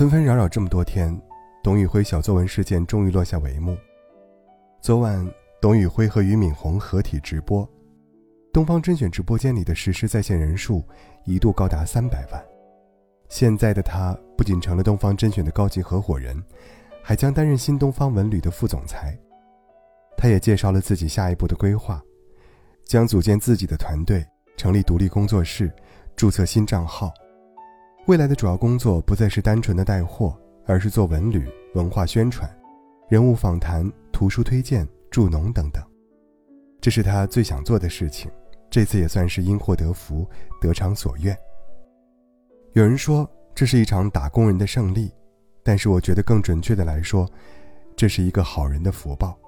纷纷扰扰这么多天，董宇辉小作文事件终于落下帷幕。昨晚，董宇辉和俞敏洪合体直播，东方甄选直播间里的实时在线人数一度高达三百万。现在的他不仅成了东方甄选的高级合伙人，还将担任新东方文旅的副总裁。他也介绍了自己下一步的规划，将组建自己的团队，成立独立工作室，注册新账号。未来的主要工作不再是单纯的带货，而是做文旅、文化宣传、人物访谈、图书推荐、助农等等。这是他最想做的事情，这次也算是因祸得福，得偿所愿。有人说这是一场打工人的胜利，但是我觉得更准确的来说，这是一个好人的福报。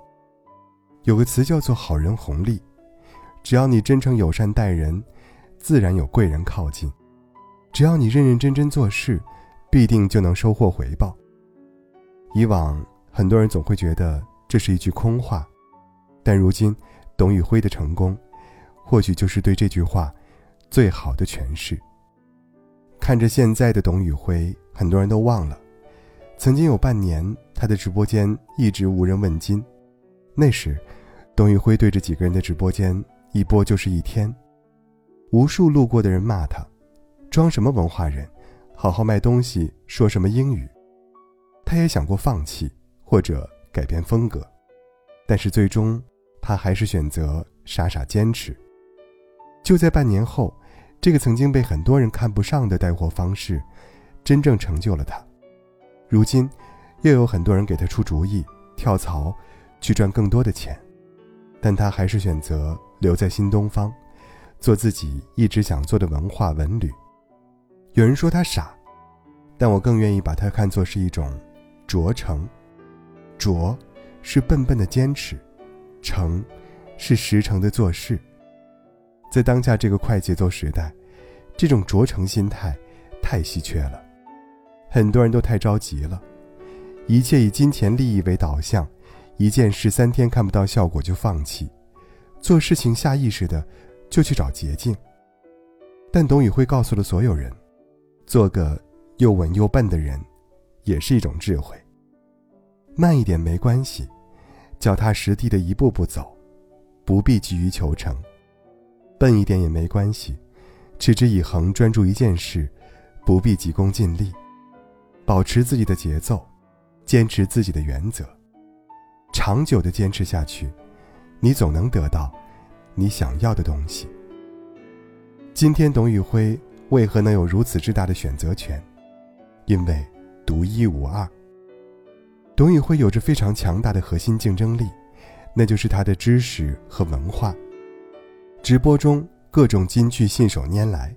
有个词叫做“好人红利”，只要你真诚友善待人，自然有贵人靠近。只要你认认真真做事，必定就能收获回报。以往很多人总会觉得这是一句空话，但如今董宇辉的成功，或许就是对这句话最好的诠释。看着现在的董宇辉，很多人都忘了，曾经有半年他的直播间一直无人问津，那时，董宇辉对着几个人的直播间一播就是一天，无数路过的人骂他。装什么文化人，好好卖东西，说什么英语？他也想过放弃或者改变风格，但是最终，他还是选择傻傻坚持。就在半年后，这个曾经被很多人看不上的带货方式，真正成就了他。如今，又有很多人给他出主意，跳槽，去赚更多的钱，但他还是选择留在新东方，做自己一直想做的文化文旅。有人说他傻，但我更愿意把他看作是一种拙诚。拙，是笨笨的坚持；诚，是实诚的做事。在当下这个快节奏时代，这种拙诚心态太稀缺了。很多人都太着急了，一切以金钱利益为导向，一件事三天看不到效果就放弃，做事情下意识的就去找捷径。但董宇辉告诉了所有人。做个又稳又笨的人，也是一种智慧。慢一点没关系，脚踏实地的一步步走，不必急于求成；笨一点也没关系，持之以恒专注一件事，不必急功近利，保持自己的节奏，坚持自己的原则，长久的坚持下去，你总能得到你想要的东西。今天，董宇辉。为何能有如此之大的选择权？因为独一无二。董宇辉有着非常强大的核心竞争力，那就是他的知识和文化。直播中各种金句信手拈来，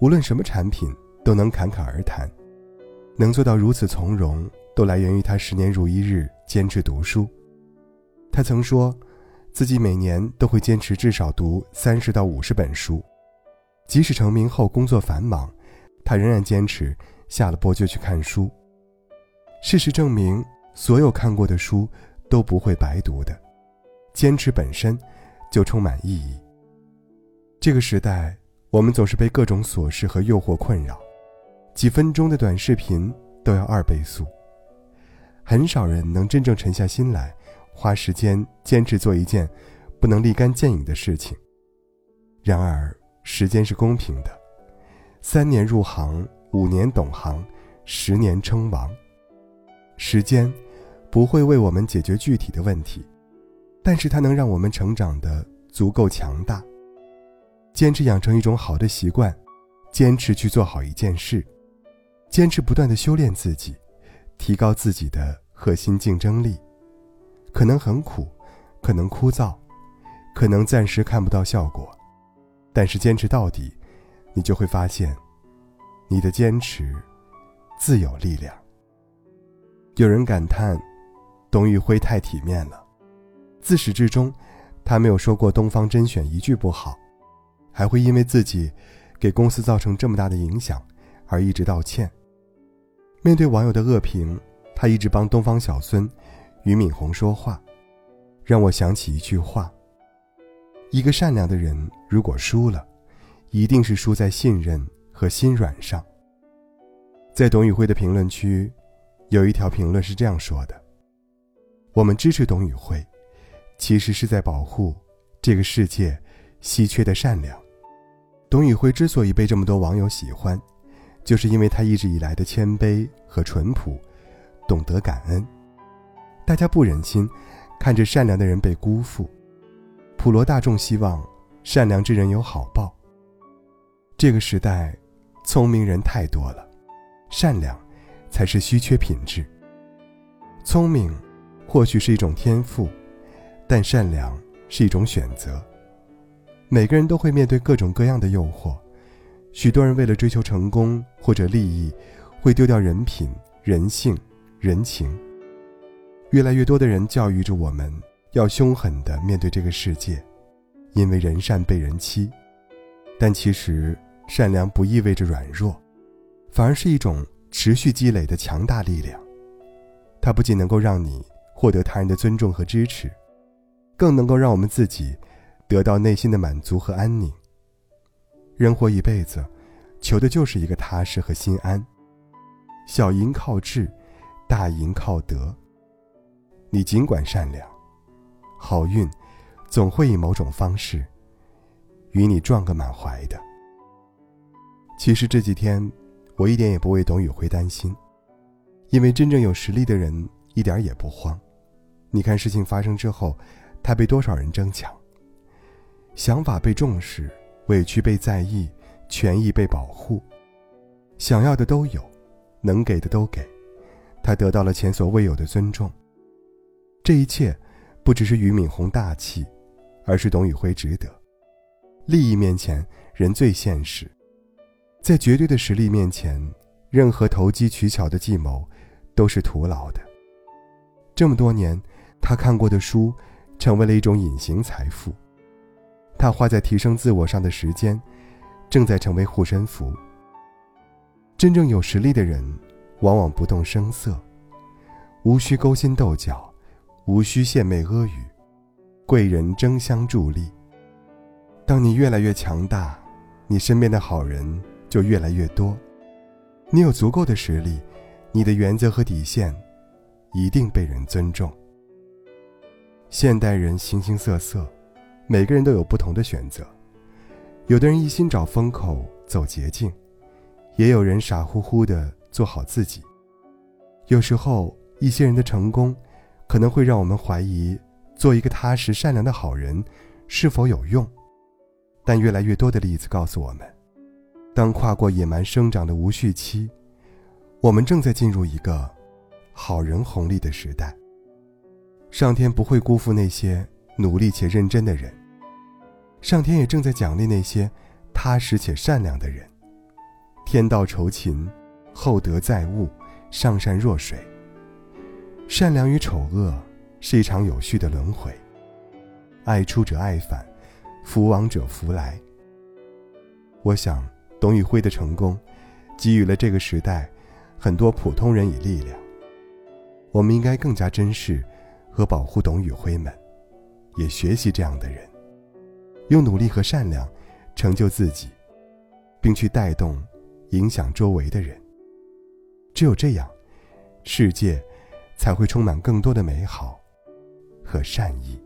无论什么产品都能侃侃而谈，能做到如此从容，都来源于他十年如一日坚持读书。他曾说，自己每年都会坚持至少读三十到五十本书。即使成名后工作繁忙，他仍然坚持下了播就去看书。事实证明，所有看过的书都不会白读的，坚持本身就充满意义。这个时代，我们总是被各种琐事和诱惑困扰，几分钟的短视频都要二倍速。很少人能真正沉下心来，花时间坚持做一件不能立竿见影的事情。然而，时间是公平的，三年入行，五年懂行，十年称王。时间不会为我们解决具体的问题，但是它能让我们成长的足够强大。坚持养成一种好的习惯，坚持去做好一件事，坚持不断的修炼自己，提高自己的核心竞争力。可能很苦，可能枯燥，可能暂时看不到效果。但是坚持到底，你就会发现，你的坚持自有力量。有人感叹，董宇辉太体面了，自始至终，他没有说过东方甄选一句不好，还会因为自己给公司造成这么大的影响而一直道歉。面对网友的恶评，他一直帮东方小孙俞敏洪说话，让我想起一句话。一个善良的人，如果输了，一定是输在信任和心软上。在董宇辉的评论区，有一条评论是这样说的：“我们支持董宇辉，其实是在保护这个世界稀缺的善良。董宇辉之所以被这么多网友喜欢，就是因为他一直以来的谦卑和淳朴，懂得感恩。大家不忍心看着善良的人被辜负，普罗大众希望善良之人有好报。这个时代，聪明人太多了。”善良，才是稀缺品质。聪明，或许是一种天赋，但善良是一种选择。每个人都会面对各种各样的诱惑，许多人为了追求成功或者利益，会丢掉人品、人性、人情。越来越多的人教育着我们要凶狠地面对这个世界，因为人善被人欺。但其实，善良不意味着软弱。反而是一种持续积累的强大力量，它不仅能够让你获得他人的尊重和支持，更能够让我们自己得到内心的满足和安宁。人活一辈子，求的就是一个踏实和心安。小赢靠智，大赢靠德。你尽管善良，好运总会以某种方式与你撞个满怀的。其实这几天。我一点也不为董宇辉担心，因为真正有实力的人一点也不慌。你看事情发生之后，他被多少人争抢？想法被重视，委屈被在意，权益被保护，想要的都有，能给的都给，他得到了前所未有的尊重。这一切，不只是俞敏洪大气，而是董宇辉值得。利益面前，人最现实。在绝对的实力面前，任何投机取巧的计谋都是徒劳的。这么多年，他看过的书成为了一种隐形财富，他花在提升自我上的时间正在成为护身符。真正有实力的人，往往不动声色，无需勾心斗角，无需献媚阿谀，贵人争相助力。当你越来越强大，你身边的好人。就越来越多，你有足够的实力，你的原则和底线一定被人尊重。现代人形形色色，每个人都有不同的选择。有的人一心找风口走捷径，也有人傻乎乎的做好自己。有时候，一些人的成功，可能会让我们怀疑做一个踏实善良的好人是否有用。但越来越多的例子告诉我们。当跨过野蛮生长的无序期，我们正在进入一个好人红利的时代。上天不会辜负那些努力且认真的人，上天也正在奖励那些踏实且善良的人。天道酬勤，厚德载物，上善若水。善良与丑恶是一场有序的轮回，爱出者爱返，福往者福来。我想。董宇辉的成功，给予了这个时代很多普通人以力量。我们应该更加珍视和保护董宇辉们，也学习这样的人，用努力和善良成就自己，并去带动、影响周围的人。只有这样，世界才会充满更多的美好和善意。